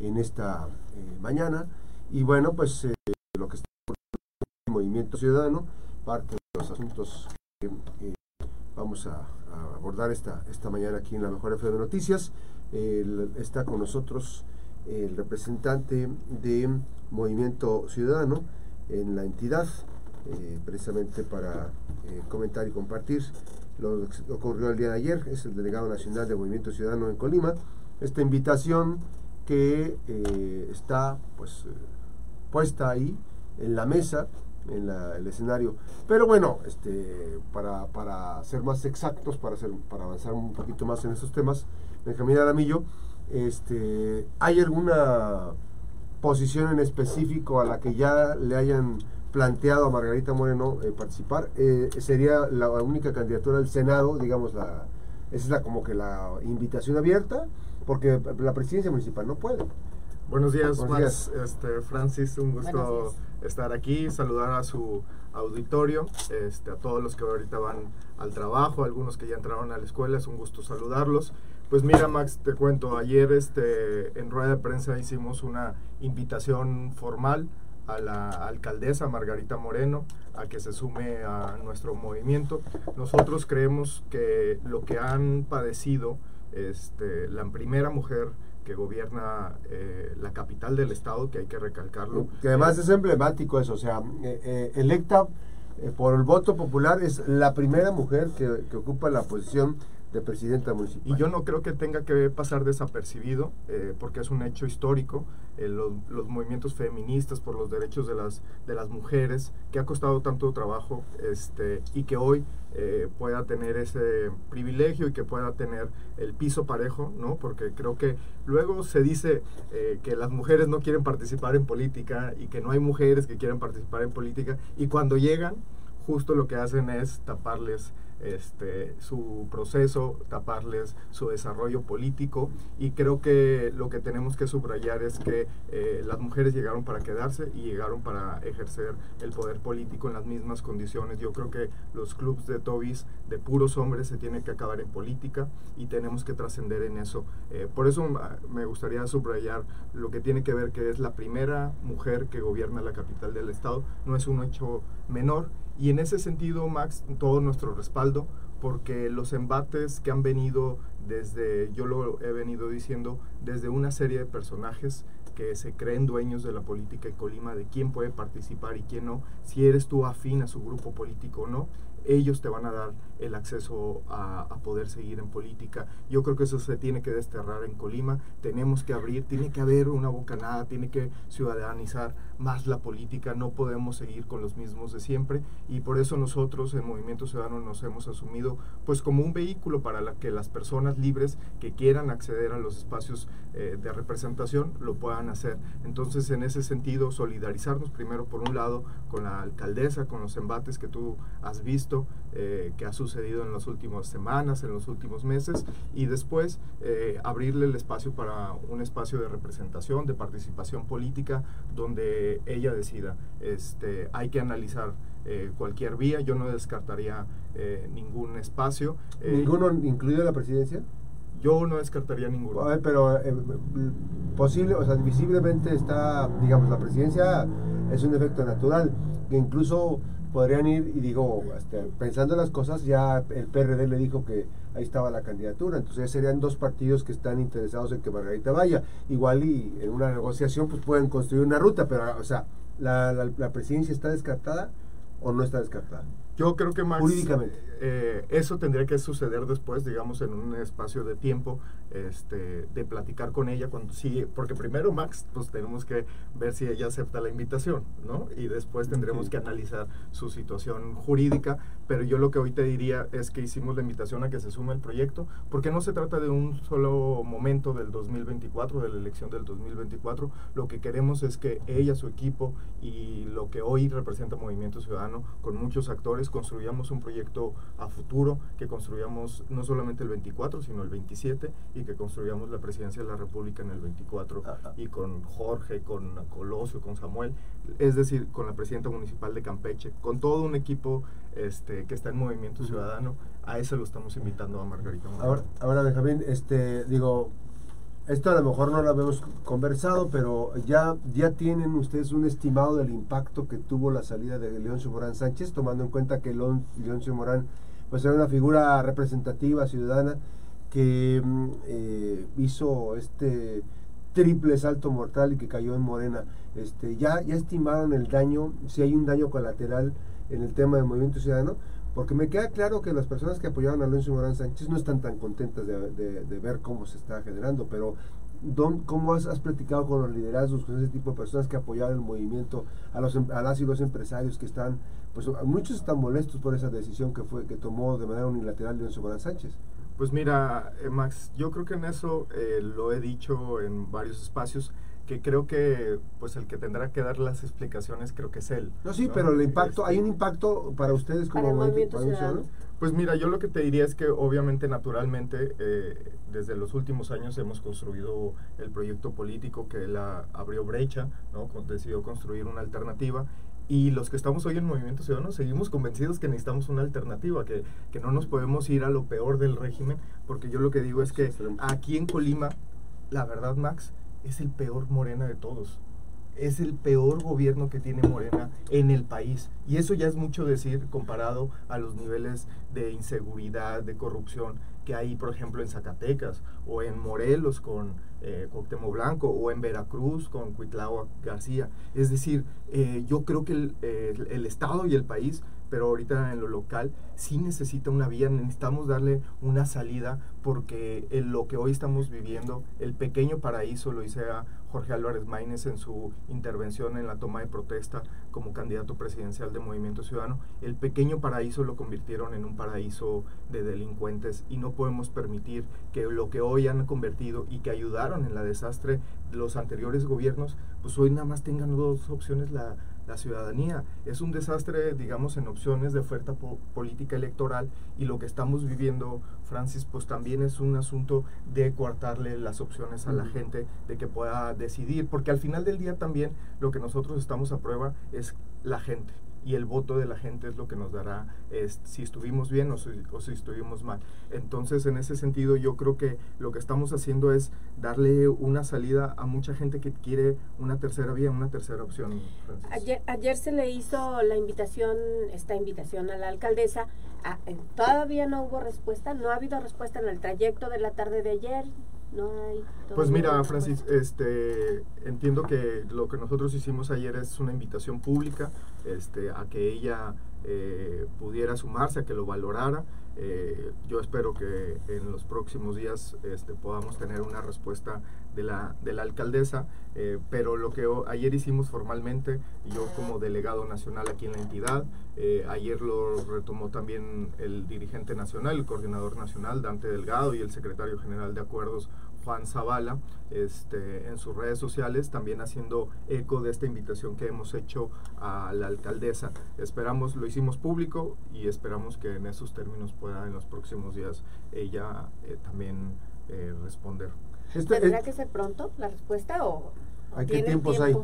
en esta eh, mañana. Y bueno, pues eh, lo que está el movimiento ciudadano, parte de los asuntos que eh, vamos a, abordar esta, esta mañana aquí en la Mejor FM de Noticias. está con nosotros el representante de Movimiento Ciudadano en la entidad, precisamente para comentar y compartir lo que ocurrió el día de ayer, es el delegado nacional de Movimiento Ciudadano en Colima, esta invitación que eh, está pues eh, puesta ahí en la mesa, en el escenario. Pero bueno, este, para, para ser más exactos, para, ser, para avanzar un poquito más en estos temas, Benjamín Aramillo, este, ¿hay alguna posición en específico a la que ya le hayan planteado a Margarita Moreno eh, participar. Eh, sería la única candidatura del Senado, digamos, la, esa es la, como que la invitación abierta, porque la presidencia municipal no puede. Buenos días, Max. Este, Francis, un gusto estar aquí, saludar a su auditorio, este, a todos los que ahorita van al trabajo, algunos que ya entraron a la escuela, es un gusto saludarlos. Pues mira, Max, te cuento, ayer este, en rueda de prensa hicimos una invitación formal a la alcaldesa Margarita Moreno a que se sume a nuestro movimiento. Nosotros creemos que lo que han padecido este, la primera mujer que gobierna eh, la capital del estado, que hay que recalcarlo. Que además es emblemático eso, o sea, eh, eh, electa por el voto popular es la primera mujer que, que ocupa la posición de presidenta municipal. Y yo no creo que tenga que pasar desapercibido, eh, porque es un hecho histórico, eh, los, movimientos feministas por los derechos de las, de las mujeres, que ha costado tanto trabajo este, y que hoy eh, pueda tener ese privilegio y que pueda tener el piso parejo, ¿no? Porque creo que luego se dice que las mujeres no quieren participar en política y que no hay mujeres que quieran participar en política y cuando llegan, justo lo que hacen es taparles este, su proceso, taparles su desarrollo político y creo que lo que tenemos que subrayar es que eh, las mujeres llegaron para quedarse y llegaron para ejercer el poder político en las mismas condiciones. Yo creo que los clubes de Tobis de puros hombres se tienen que acabar en política y tenemos que trascender en eso. Eh, por eso me gustaría subrayar lo que tiene que ver que es la primera mujer que gobierna la capital del estado, no es un hecho menor y en ese sentido, Max, todo nuestro respaldo, porque los embates que han venido desde, yo lo he venido diciendo, desde una serie de personajes que se creen dueños de la política en Colima, de quién puede participar y quién no, si eres tú afín a su grupo político o no, ellos te van a dar el acceso a, poder seguir en política. Yo creo que eso se tiene que desterrar en Colima, tenemos que abrir, tiene que haber una bocanada, tiene que ciudadanizar más la política, no podemos seguir con los mismos de siempre y por eso nosotros en Movimiento Ciudadano nos hemos asumido pues como un vehículo para que las personas libres que quieran acceder a los espacios eh, de representación lo puedan hacer. Entonces en ese sentido solidarizarnos primero por un lado con la alcaldesa, con los embates que tú has visto, eh, que ha sucedido en las últimas semanas, en los últimos meses, y después eh, abrirle el espacio para un espacio de representación, de participación política, donde ella decida. Este, hay que analizar eh, cualquier vía, yo no descartaría ningún espacio. ¿Ninguno incluido la presidencia? Yo no descartaría ninguno. pero posible, o sea, visiblemente está, digamos, la presidencia es un efecto natural, que incluso podrían ir, y digo, este, pensando en las cosas, ya el PRD le dijo que ahí estaba la candidatura, entonces ya serían dos partidos que están interesados en que Margarita vaya. Igual y en una negociación pues pueden construir una ruta, pero o sea, la, la presidencia está descartada o no está descartada. Yo creo que más Jurídicamente. Eh, eso tendría que suceder después, digamos, en un espacio de tiempo, este, de platicar con ella cuando sí, porque primero Max, pues tenemos que ver si ella acepta la invitación, ¿no? Y después tendremos que analizar su situación jurídica, pero yo lo que hoy te diría es que hicimos la invitación a que se sume el proyecto, porque no se trata de un solo momento del 2024, de la elección del 2024, lo que queremos es que ella, su equipo y lo que hoy representa Movimiento Ciudadano, con muchos actores, construyamos un proyecto a futuro, que construyamos no solamente el 24, sino el 27 y que construyamos la presidencia de la República en el 24 y con Jorge, con Colosio, con Samuel, es decir, con la presidenta municipal de Campeche, con todo un equipo este, que está en Movimiento Ciudadano, a eso lo estamos invitando a Margarita. Ahora, ahora Benjamín, este, digo, esto a lo mejor no lo habíamos conversado, pero ya, ya tienen ustedes un estimado del impacto que tuvo la salida de Leoncio Morán Sánchez, tomando en cuenta que Leoncio Morán pues era una figura representativa, ciudadana, que mm, eh, hizo este triple salto mortal y que cayó en Morena. Este, ya, ya estimaron el daño, si hay un daño colateral en el tema del movimiento ciudadano, porque me queda claro que las personas que apoyaron a Alonso Morán Sánchez no están tan contentas de, ver cómo se está generando, pero Don, ¿cómo has, platicado con los liderazgos, con ese tipo de personas que apoyaron el movimiento, a, los, em, a las y los empresarios que están, pues muchos están molestos por esa decisión que fue que tomó de manera unilateral Alonso Morán Sánchez? Pues mira, eh, Max, yo creo que en eso eh, lo he dicho en varios espacios que creo que pues el que tendrá que dar las explicaciones creo que es él. No, sí, pero el impacto, ¿hay un este, impacto para ustedes como movimiento, Pues mira, yo lo que te diría es que obviamente naturalmente eh, desde los últimos años hemos construido el proyecto político que él abrió brecha, ¿no? decidió construir una alternativa y los que estamos hoy en Movimiento Ciudadano seguimos convencidos que necesitamos una alternativa, que, que no nos podemos ir a lo peor del régimen, porque yo lo que digo es que aquí en Colima, la verdad Max, es el peor Morena de todos. Es el peor gobierno que tiene Morena en el país. Y eso ya es mucho decir comparado a los niveles de inseguridad, de corrupción que hay, por ejemplo, en Zacatecas, o en Morelos con eh, Blanco, o en Veracruz con Cuitlao García. Es decir, eh, yo creo que el, el Estado y el país pero ahorita en lo local sí necesita una vía, necesitamos darle una salida porque en lo que hoy estamos viviendo, el pequeño paraíso, lo dice a Jorge Álvarez Maínez en su intervención en la toma de protesta como candidato presidencial de Movimiento Ciudadano, el pequeño paraíso lo convirtieron en un paraíso de delincuentes y no podemos permitir que lo que hoy han convertido y que ayudaron en la desastre los anteriores gobiernos, pues hoy nada más tengan dos opciones la la ciudadanía. Es un desastre, digamos, en opciones de oferta política electoral y lo que estamos viviendo, Francis, pues también es un asunto de coartarle las opciones a la gente de que pueda decidir, porque al final del día también lo que nosotros estamos a prueba es la gente y el voto de la gente es lo que nos dará si estuvimos bien o si, o si, estuvimos mal. Entonces, en ese sentido, yo creo que lo que estamos haciendo es darle una salida a mucha gente que quiere una tercera vía, una tercera opción. Ayer, ayer se le hizo la invitación, esta invitación a la alcaldesa. Eh, todavía no hubo respuesta, no ha habido respuesta en el trayecto de la tarde de ayer, no hay. Pues mira, Francis, este, entiendo que lo que nosotros hicimos ayer es una invitación pública, este, a que ella eh, pudiera sumarse, a que lo valorara. Eh, yo espero que en los próximos días este, podamos tener una respuesta de la, de la alcaldesa, eh, pero lo que ayer hicimos formalmente, yo como delegado nacional aquí en la entidad, ayer lo retomó también el dirigente nacional, el coordinador nacional, Dante Delgado, y el secretario general de Acuerdos, Juan Zavala este, en sus redes sociales, también haciendo eco de esta invitación que hemos hecho a la alcaldesa. Esperamos, lo hicimos público y esperamos que en esos términos pueda en los próximos días ella eh, también eh, responder. Este, ¿Tendrá que ser pronto la respuesta o ¿A qué tiempos hay?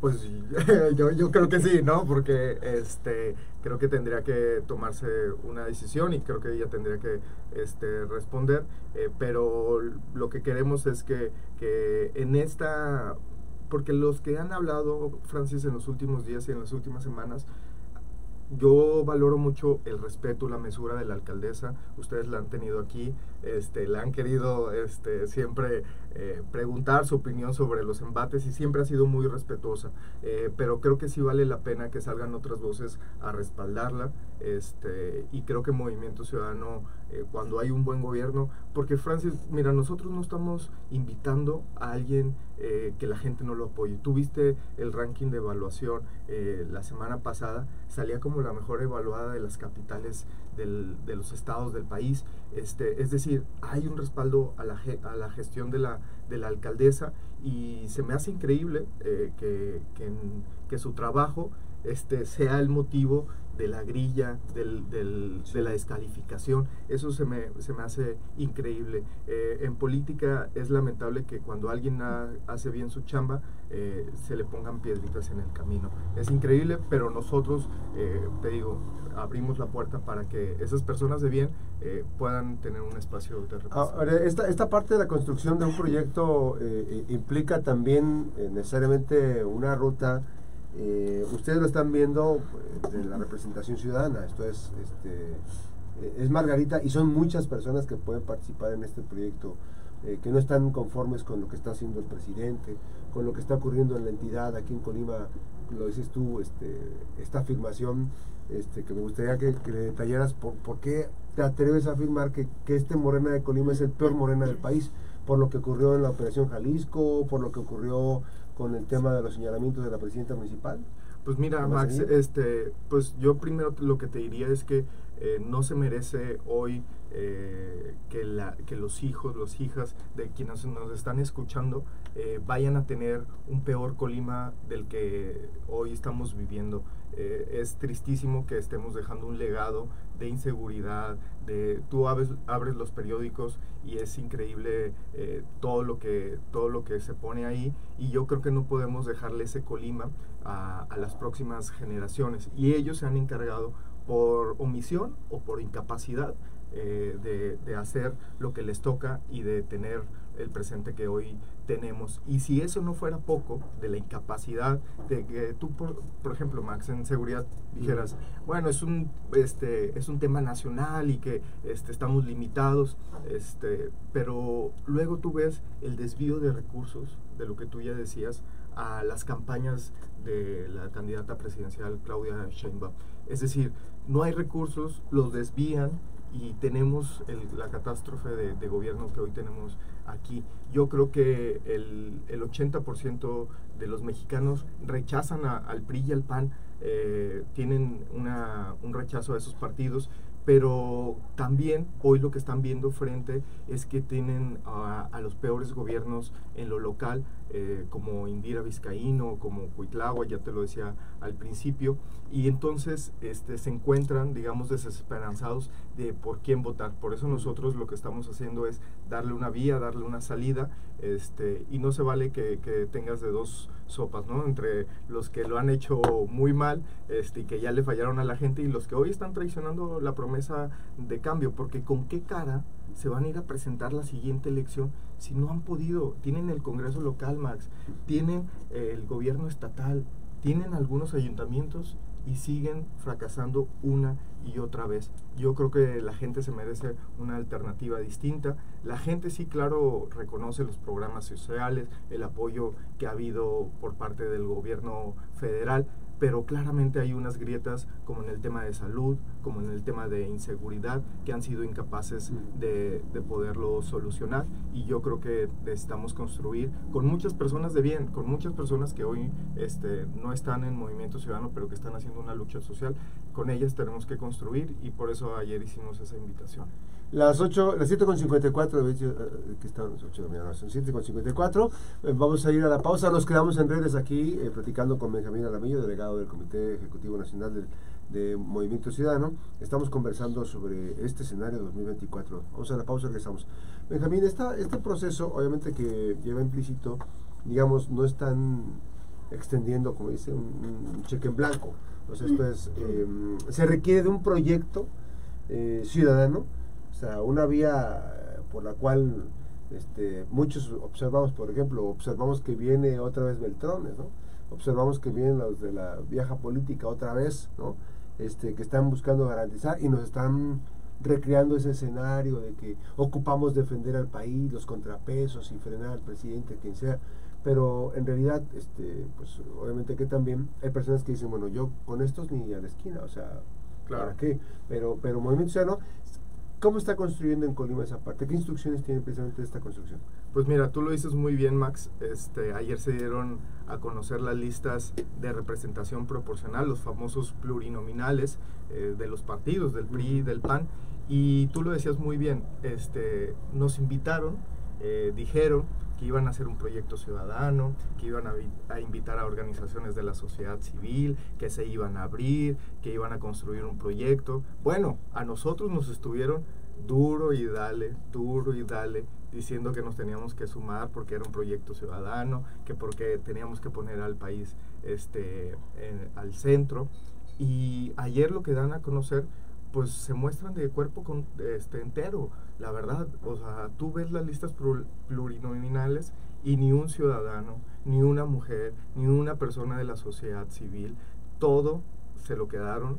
Pues yo, yo creo que sí, ¿no? Porque este creo que tendría que tomarse una decisión y creo que ella tendría que este, responder, eh, pero lo que queremos es que, que en esta, porque los que han hablado, Francis, en los últimos días y en las últimas semanas, yo valoro mucho el respeto, la mesura de la alcaldesa. Ustedes la han tenido aquí, este, la han querido este, siempre eh, preguntar su opinión sobre los embates y siempre ha sido muy respetuosa. Eh, pero creo que sí vale la pena que salgan otras voces a respaldarla. Este, y creo que Movimiento Ciudadano, eh, cuando hay un buen gobierno, porque Francis, mira, nosotros no estamos invitando a alguien que la gente no lo apoye. Tuviste el ranking de evaluación la semana pasada, salía como la mejor evaluada de las capitales de los estados del país. Este, es decir, hay un respaldo a la, a la gestión de la, de la alcaldesa y se me hace increíble eh, que, que, su trabajo este, sea el motivo de la grilla, del, de la descalificación. Eso se me, se me hace increíble. Eh, en política es lamentable que cuando alguien hace bien su chamba, eh, se le pongan piedritas en el camino. Es increíble, pero nosotros, eh, te digo, abrimos la puerta para que esas personas de bien puedan tener un espacio de representación. Esta, esta parte de la construcción de un proyecto implica también necesariamente una ruta eh, ustedes lo están viendo pues, de la representación ciudadana, esto es, este, eh, es Margarita y son muchas personas que pueden participar en este proyecto, eh, que no están conformes con lo que está haciendo el presidente, con lo que está ocurriendo en la entidad, aquí en Colima, lo dices tú, este, esta afirmación este, que me gustaría que, le detallaras por, por, qué te atreves a afirmar que, que este Morena de Colima es el peor Morena del país, por lo que ocurrió en la Operación Jalisco, por lo que ocurrió con el tema de los señalamientos de la presidenta municipal? Pues mira, Max, este, pues yo primero lo que te diría es que eh, no se merece hoy eh, que, los hijos, las hijas de quienes nos están escuchando eh, vayan a tener un peor Colima del que hoy estamos viviendo. es tristísimo que estemos dejando un legado de inseguridad, de tú abres, abres los periódicos y es increíble todo lo que todo lo que se pone ahí y yo creo que no podemos dejarle ese Colima a, a las próximas generaciones y ellos se han encargado por omisión o por incapacidad eh, de, hacer lo que les toca y de tener el presente que hoy tenemos. Y si eso no fuera poco de la incapacidad de que tú, por, ejemplo, Max, en seguridad dijeras, bueno, es un, este, es un tema nacional y que este, estamos limitados, este, pero luego tú ves el desvío de recursos, de lo que tú ya decías, a las campañas de la candidata presidencial Claudia Sheinbaum. Es decir, no hay recursos, los desvían y tenemos la catástrofe de, gobierno que hoy tenemos aquí. Yo creo que el, el 80% de los mexicanos rechazan al PRI y al PAN, eh, tienen una, un rechazo a esos partidos pero también hoy lo que están viendo frente es que tienen a, los peores gobiernos en lo local, eh, como Indira Vizcaíno, como Cuitlagua, ya te lo decía al principio, y entonces este, se encuentran, digamos, desesperanzados de por quién votar. Por eso nosotros lo que estamos haciendo es darle una vía, darle una salida, este, y no se vale que, que tengas de dos sopas, ¿no? Entre los que lo han hecho muy mal este, y que ya le fallaron a la gente y los que hoy están traicionando la promesa de cambio, porque con qué cara se van a ir a presentar la siguiente elección si no han podido, tienen el Congreso local, Max, tienen el gobierno estatal, tienen algunos ayuntamientos y siguen fracasando una y otra vez. Yo creo que la gente se merece una alternativa distinta. La gente sí, claro, reconoce los programas sociales, el apoyo que ha habido por parte del gobierno federal, pero claramente hay unas grietas como en el tema de salud, como en el tema de inseguridad, que han sido incapaces de, de, poderlo solucionar. Y yo creo que necesitamos construir con muchas personas de bien, con muchas personas que hoy este, no están en Movimiento Ciudadano, pero que están haciendo una lucha social. Con ellas tenemos que construir y por eso ayer hicimos esa invitación. Las 8, las 7.54, eh, que están las 8 de la mañana, son 7.54. Eh, vamos a ir a la pausa. Nos quedamos en redes aquí eh, platicando con Benjamín Alamillo, delegado del Comité Ejecutivo Nacional de Movimiento Ciudadano. Estamos conversando sobre este escenario 2024. Vamos a la pausa, regresamos. Benjamín, esta, este proceso, obviamente que lleva implícito, digamos, no están extendiendo, como dice, un, cheque en blanco. Entonces, esto es, em, se requiere de un proyecto ciudadano o sea, una vía por la cual este, muchos observamos, por ejemplo, observamos que viene otra vez Beltrones, ¿no? Observamos que vienen los de la vieja política otra vez, ¿no? Este, que están buscando garantizar y nos están recreando ese escenario de que ocupamos defender al país, los contrapesos y frenar al presidente, quien sea. Pero en realidad, este, pues obviamente que también hay personas que dicen, bueno, yo con estos ni a la esquina, o sea, claro. ¿para qué? Pero, pero Movimiento Ciudadano ¿Cómo está construyendo en Colima esa parte? ¿Qué instrucciones tiene precisamente esta construcción? Pues mira, tú lo dices muy bien, Max. Este, ayer se dieron a conocer las listas de representación proporcional, los famosos plurinominales eh, de los partidos, del PRI del PAN. Y tú lo decías muy bien, este, nos invitaron, eh, dijeron que iban a hacer un proyecto ciudadano, que iban a, invitar a organizaciones de la sociedad civil, que se iban a abrir, que iban a construir un proyecto. Bueno, a nosotros nos estuvieron duro y dale, duro y dale, diciendo que nos teníamos que sumar porque era un proyecto ciudadano, que porque teníamos que poner al país este, al centro. Y ayer lo que dan a conocer, pues se muestran de cuerpo con, este, entero, la verdad. O sea, tú ves las listas plurinominales y ni un ciudadano, ni una mujer, ni una persona de la sociedad civil, todo se lo quedaron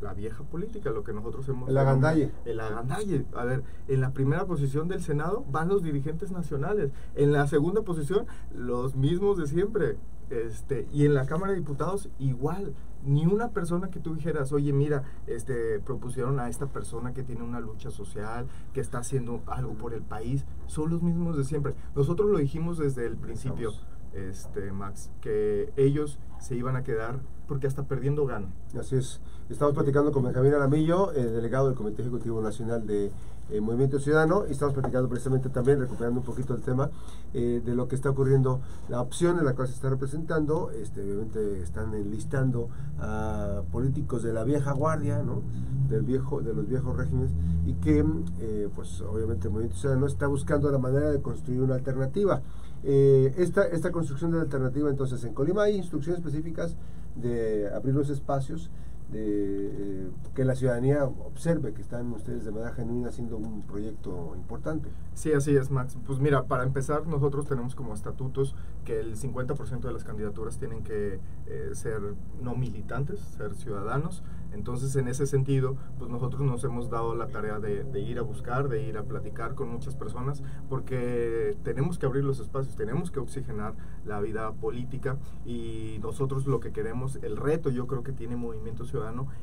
la vieja política, lo que nosotros hemos... El agandalle. El agandalle. A ver, en la primera posición del Senado van los dirigentes nacionales. En la segunda posición, los mismos de siempre. Este, y en la Cámara de Diputados, igual. Ni una persona que tú dijeras, oye, mira, este, propusieron a esta persona que tiene una lucha social, que está haciendo algo por el país. Son los mismos de siempre. Nosotros lo dijimos desde el principio este, Max, que ellos se iban a quedar porque hasta perdiendo ganan. Así es. Estamos platicando con Benjamín Aramillo, el delegado del Comité Ejecutivo Nacional de eh, Movimiento Ciudadano, y estamos platicando precisamente también, recuperando un poquito el tema, eh, de lo que está ocurriendo, la opción en la cual se está representando, este, obviamente están enlistando a políticos de la vieja guardia, ¿no? del viejo, de los viejos regímenes, y que, eh, pues obviamente el Movimiento Ciudadano está buscando la manera de construir una alternativa. Eh, esta, esta construcción de alternativa, entonces, en Colima hay instrucciones específicas de abrir los espacios, de eh, que la ciudadanía observe que están ustedes de manera genuina haciendo un proyecto importante. Sí, así es, Max. Pues mira, para empezar, nosotros tenemos como estatutos que el 50% de las candidaturas tienen que eh, ser no militantes, ser ciudadanos. Entonces, en ese sentido, pues nosotros nos hemos dado la tarea de, ir a buscar, de ir a platicar con muchas personas, porque tenemos que abrir los espacios, tenemos que oxigenar la vida política y nosotros lo que queremos, el reto yo creo que tiene Movimiento Ciudadano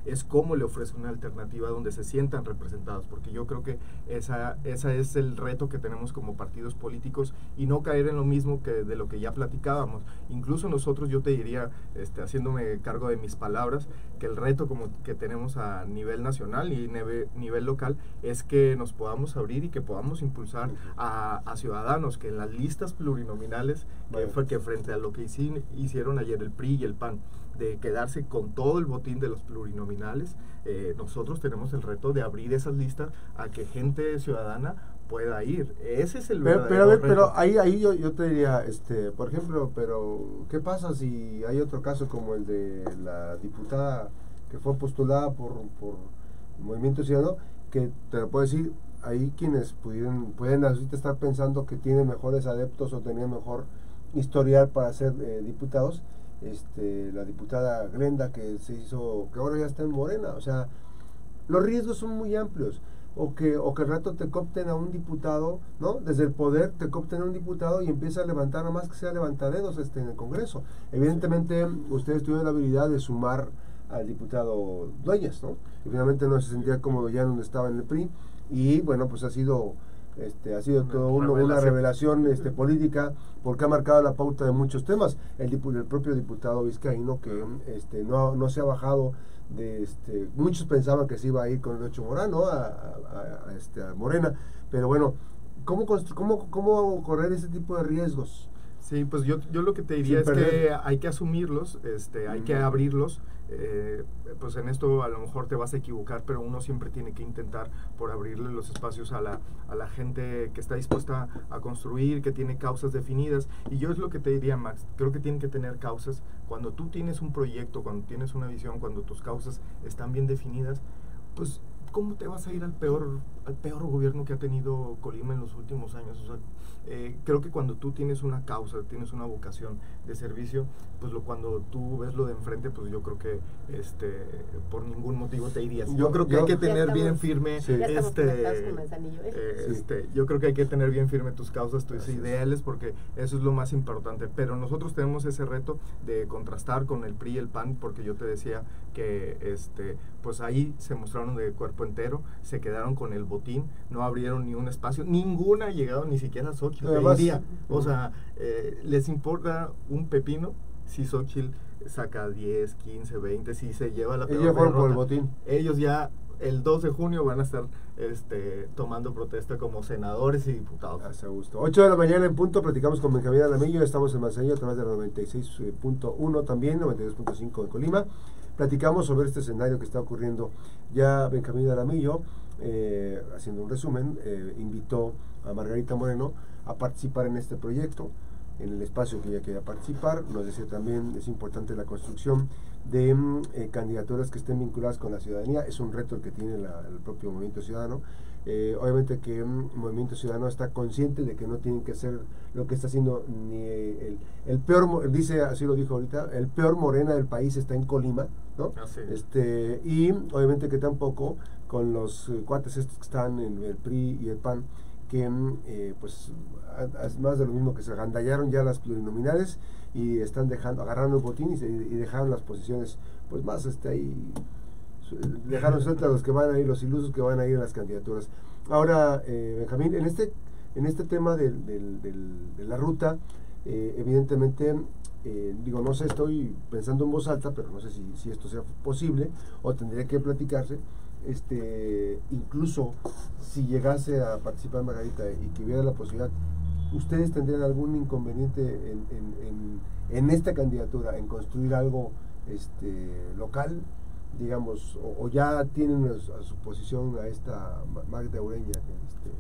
es cómo le ofrece una alternativa donde se sientan representados, porque yo creo que esa, esa es el reto que tenemos como partidos políticos y no caer en lo mismo que de lo que ya platicábamos. Incluso nosotros, yo te diría, este, haciéndome cargo de mis palabras, que el reto como que tenemos a nivel nacional y nivel, local es que nos podamos abrir y que podamos impulsar a, ciudadanos que en las listas plurinominales, que fue que frente a lo que hicieron ayer el PRI y el PAN, de quedarse con todo el botín de los plurinominales, eh, nosotros tenemos el reto de abrir esas listas a que gente ciudadana pueda ir. Ese es el pero, pero a ver, pero ahí, ahí yo, yo te diría, este, por ejemplo, pero ¿qué pasa si hay otro caso como el de la diputada que fue postulada por, por Movimiento Ciudadano, que te lo puedo decir, ahí quienes pudieran, pueden ahorita estar pensando que tiene mejores adeptos o tenía mejor historial para ser eh, diputados, este, la diputada Glenda que se hizo, que ahora ya está en Morena, o sea, los riesgos son muy amplios. O que, o que al rato te copten a un diputado, ¿no? Desde el poder te copten a un diputado y empieza a levantar, nada más que sea levantadedos este, en el Congreso. Evidentemente, ustedes tuvieron la habilidad de sumar al diputado Dueñas, ¿no? Y finalmente no se sentía cómodo ya donde estaba en el PRI y bueno, pues ha sido este, ha sido todo una revelación este, política porque ha marcado la pauta de muchos temas. El, el propio diputado vizcaíno que este, no, no se ha bajado de... Este, muchos pensaban que se iba a ir con el Ocho Morano a, a, este, a Morena, pero bueno, ¿cómo, cómo, ¿cómo correr ese tipo de riesgos? Sí, pues yo, yo lo que te diría es que hay que asumirlos, este, hay que abrirlos. Eh, pues en esto a lo mejor te vas a equivocar, pero uno siempre tiene que intentar por abrirle los espacios a la, a la gente que está dispuesta a construir, que tiene causas definidas. Y yo es lo que te diría, Max, creo que tienen que tener causas. Cuando tú tienes un proyecto, cuando tienes una visión, cuando tus causas están bien definidas, pues ¿cómo te vas a ir al peor, al peor gobierno que ha tenido Colima en los últimos años? O sea, eh, creo que cuando tú tienes una causa, tienes una vocación de servicio, pues lo, cuando tú ves lo de enfrente, pues yo creo que este, por ningún motivo te irías. Yo, creo que hay que tener bien firme, este, eh, este, yo creo que hay que tener bien firme tus causas, tus ideales, porque eso es lo más importante. Pero nosotros tenemos ese reto de contrastar con el PRI y el PAN, porque yo te decía que este, pues ahí se mostraron de cuerpo entero, se quedaron con el botín, no abrieron ni un espacio, ninguna ha llegado ni siquiera a Xochitl O sea, eh, les importa un pepino si Xochitl saca 10, 15, 20, si se lleva la Ellos fueron por el botín. Ellos ya el 2 de junio van a estar este, tomando protesta como senadores y diputados. Hace gusto. 8 de la mañana en punto, platicamos con Benjamín Alamillo, estamos en Manzanillo a través de la 96.1 también, 92.5 en Colima. Platicamos sobre este escenario que está ocurriendo. Ya Benjamín Alamillo, eh, haciendo un resumen, eh, invitó a Margarita Moreno a participar en este proyecto, en el espacio que ella quería participar. Nos decía también, es importante la construcción de mm, eh, candidaturas que estén vinculadas con la ciudadanía. Es un reto el que tiene el propio Movimiento Ciudadano. Eh, obviamente que el mm, Movimiento Ciudadano está consciente de que no tienen que ser lo que está haciendo ni el, el, peor, dice, así lo dijo ahorita, el peor morena del país está en Colima, ¿no? Este, y obviamente que tampoco con los eh, cuates estos que están en el PRI y el PAN, que mm, pues es más de lo mismo que se agandallaron ya las plurinominales y están dejando, agarrando el botín y, dejaron las posiciones, pues más este ahí, dejaron suelta los que van a ir, los ilusos que van a ir a las candidaturas. Ahora, eh, Benjamín, en este, en este tema de, de la ruta, eh, evidentemente, eh, digo, no sé, estoy pensando en voz alta, pero no sé si, si esto sea posible o tendría que platicarse este, incluso si llegase a participar Margarita y que hubiera la posibilidad ¿ustedes tendrían algún inconveniente en, en, en, esta candidatura, en construir algo este, local, digamos, o, ya tienen a, su posición a esta Magda Ureña? Este,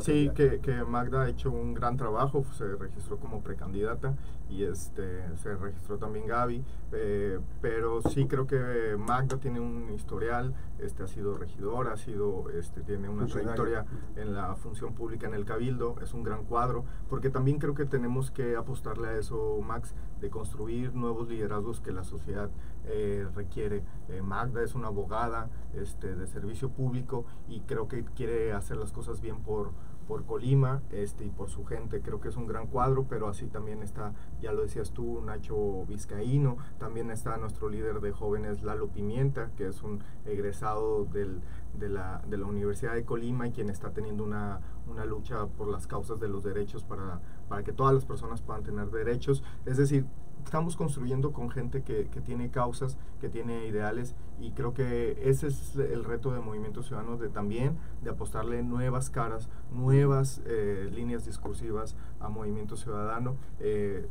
sí, que, que, Magda ha hecho un gran trabajo, se registró como precandidata y este se registró también Gaby, eh, pero sí creo que Magda tiene un historial, este ha sido regidora, ha sido, este tiene una trayectoria en la función pública en el Cabildo, es un gran cuadro, porque también creo que tenemos que apostarle a eso, Max, de construir nuevos liderazgos que la sociedad eh, requiere. Eh, Magda es una abogada este, de servicio público y creo que quiere hacer las cosas bien por, por Colima este, y por su gente. Creo que es un gran cuadro, pero así también está, ya lo decías tú, Nacho Vizcaíno, también está nuestro líder de jóvenes, Lalo Pimienta, que es un egresado del, de, la, de la Universidad de Colima y quien está teniendo una, una lucha por las causas de los derechos para, para que todas las personas puedan tener derechos. Es decir, estamos construyendo con gente que, que, tiene causas, que tiene ideales y creo que ese es el reto de Movimiento Ciudadano de también de apostarle nuevas caras, nuevas eh, líneas discursivas a Movimiento Ciudadano. Eh,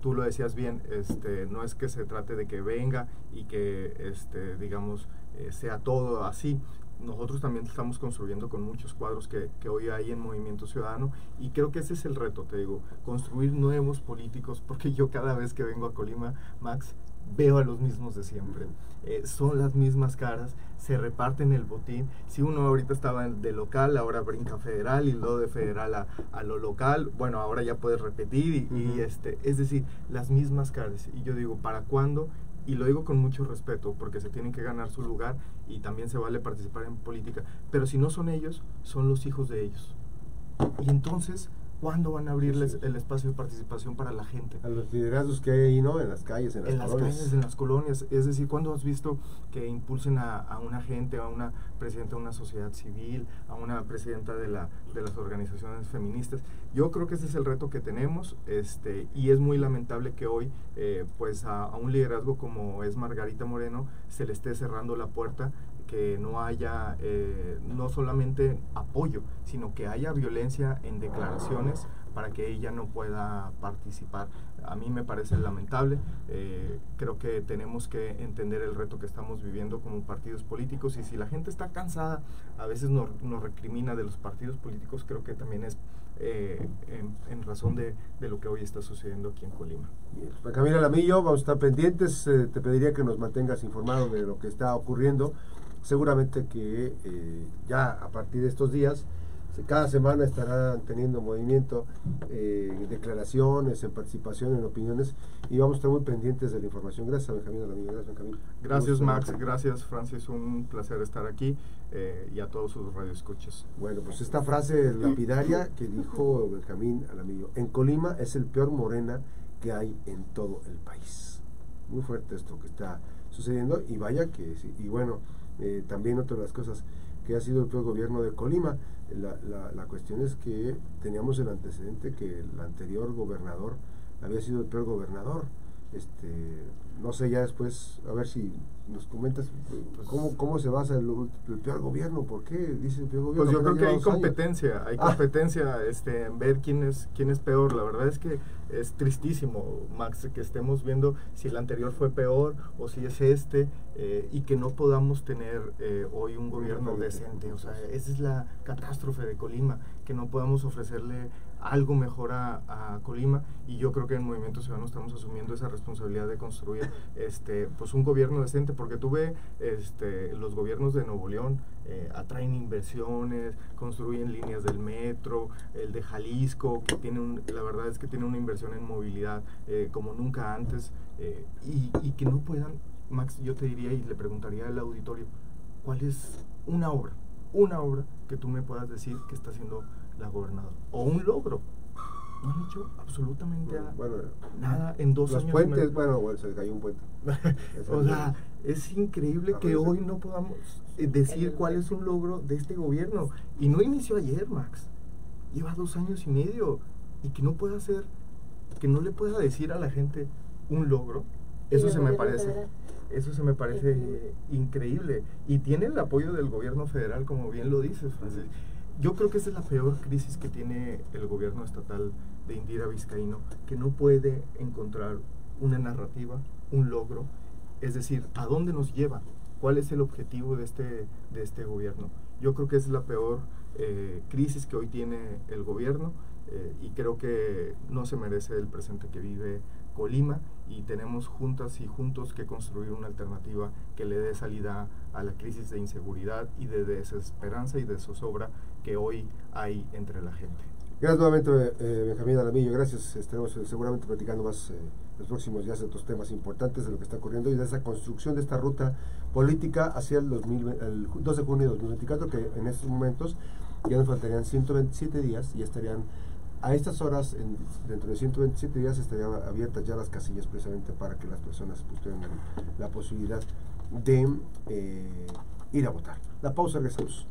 tú lo decías bien, este, no es que se trate de que venga y que este, digamos eh, sea todo así, nosotros también estamos construyendo con muchos cuadros que, que, hoy hay en Movimiento Ciudadano y creo que ese es el reto, te digo, construir nuevos políticos, porque yo cada vez que vengo a Colima, Max, veo a los mismos de siempre. Eh, son las mismas caras, se reparten el botín. Si uno ahorita estaba de local, ahora brinca federal y luego de federal a, a lo local, bueno, ahora ya puedes repetir y, y, este, es decir, las mismas caras. Y yo digo, ¿para cuándo y lo digo con mucho respeto porque se tienen que ganar su lugar y también se vale participar en política, pero si no son ellos, son los hijos de ellos. Y entonces ¿Cuándo van a abrirles el espacio de participación para la gente? A los liderazgos que hay ahí, ¿no? En las calles, en las colonias. En las calles, en las colonias. Es decir, ¿cuándo has visto que impulsen a, a, una gente, a una presidenta de una sociedad civil, a una presidenta de, la, de las organizaciones feministas? Yo creo que ese es el reto que tenemos este, y es muy lamentable que hoy, eh, pues a, a un liderazgo como es Margarita Moreno, se le esté cerrando la puerta que no haya eh, no solamente apoyo, sino que haya violencia en declaraciones para que ella no pueda participar. A mí me parece lamentable, eh, creo que tenemos que entender el reto que estamos viviendo como partidos políticos y si la gente está cansada, a veces nos, nos recrimina de los partidos políticos, creo que también es eh, en, razón de, de, lo que hoy está sucediendo aquí en Colima. Bien. Camila Lamillo, vamos a estar pendientes, te pediría que nos mantengas informado de lo que está ocurriendo seguramente que eh, ya a partir de estos días, cada semana estarán teniendo movimiento, eh, declaraciones, en participación, en opiniones, y vamos a estar muy pendientes de la información. Gracias, Benjamín. Gracias, Benjamín. Gracias, Max. Gracias, Francis. Un placer estar aquí eh, y a todos sus radioescuchas. Bueno, pues esta frase lapidaria que dijo Benjamín Alamillo, en Colima es el peor morena que hay en todo el país. Muy fuerte esto que está sucediendo y vaya que sí. Y bueno, eh, también otra de las cosas que ha sido el peor gobierno de Colima. La, la, la, cuestión es que teníamos el antecedente que el anterior gobernador había sido el peor gobernador. Este, no sé, ya después, a ver si nos comentas pues, cómo, cómo se basa el, el, peor gobierno, ¿por qué dice el peor gobierno? Pues yo creo que hay competencia, hay ah. competencia este, en ver quién es, quién es peor. La verdad es que es tristísimo, Max, que estemos viendo si el anterior fue peor o si es este eh, y que no podamos tener eh, hoy un gobierno decente. O sea, esa es la catástrofe de Colima, que no podamos ofrecerle algo mejor a, Colima y yo creo que en Movimiento Ciudadano estamos asumiendo esa responsabilidad de construir este pues un gobierno decente porque tuve este los gobiernos de Nuevo León eh, atraen inversiones construyen líneas del metro el de Jalisco que tiene la verdad es que tiene una inversión en movilidad eh, como nunca antes eh, y, y que no puedan Max yo te diría y le preguntaría al auditorio cuál es una obra una obra que tú me puedas decir que está haciendo la gobernadora. O un logro. No han hecho absolutamente nada en dos los años. puentes, bueno, se cayó un puente. o sea, es increíble que hoy no podamos eh, decir cuál es un logro de este gobierno. Y no inició ayer, Max. Lleva dos años y medio. Y que no pueda hacer, que no le pueda decir a la gente un logro. Eso se me parece. Eso se me parece increíble. Y tiene el apoyo del gobierno federal, como bien lo dices, Francis. Yo creo que esa es la peor crisis que tiene el gobierno estatal de Indira Vizcaíno, que no puede encontrar una narrativa, un logro, es decir, ¿a dónde nos lleva? ¿Cuál es el objetivo de este, de este gobierno? Yo creo que es la peor eh, crisis que hoy tiene el gobierno eh, y creo que no se merece el presente que vive Colima y tenemos juntas y juntos que construir una alternativa que le dé salida a la crisis de inseguridad y de desesperanza y de zozobra que hoy hay entre la gente. Gracias nuevamente, eh, Benjamín Alamillo. Gracias. Estaremos eh, seguramente platicando más eh, los próximos días de otros temas importantes de lo que está ocurriendo y de esa construcción de esta ruta política hacia el, 2000, el 2 de junio de 2024, que en estos momentos ya nos faltarían 127 días y estarían a estas horas, dentro de 127 días, estarían abiertas ya las casillas precisamente para que las personas pues, tengan la posibilidad de eh, ir a votar. La pausa, regresamos.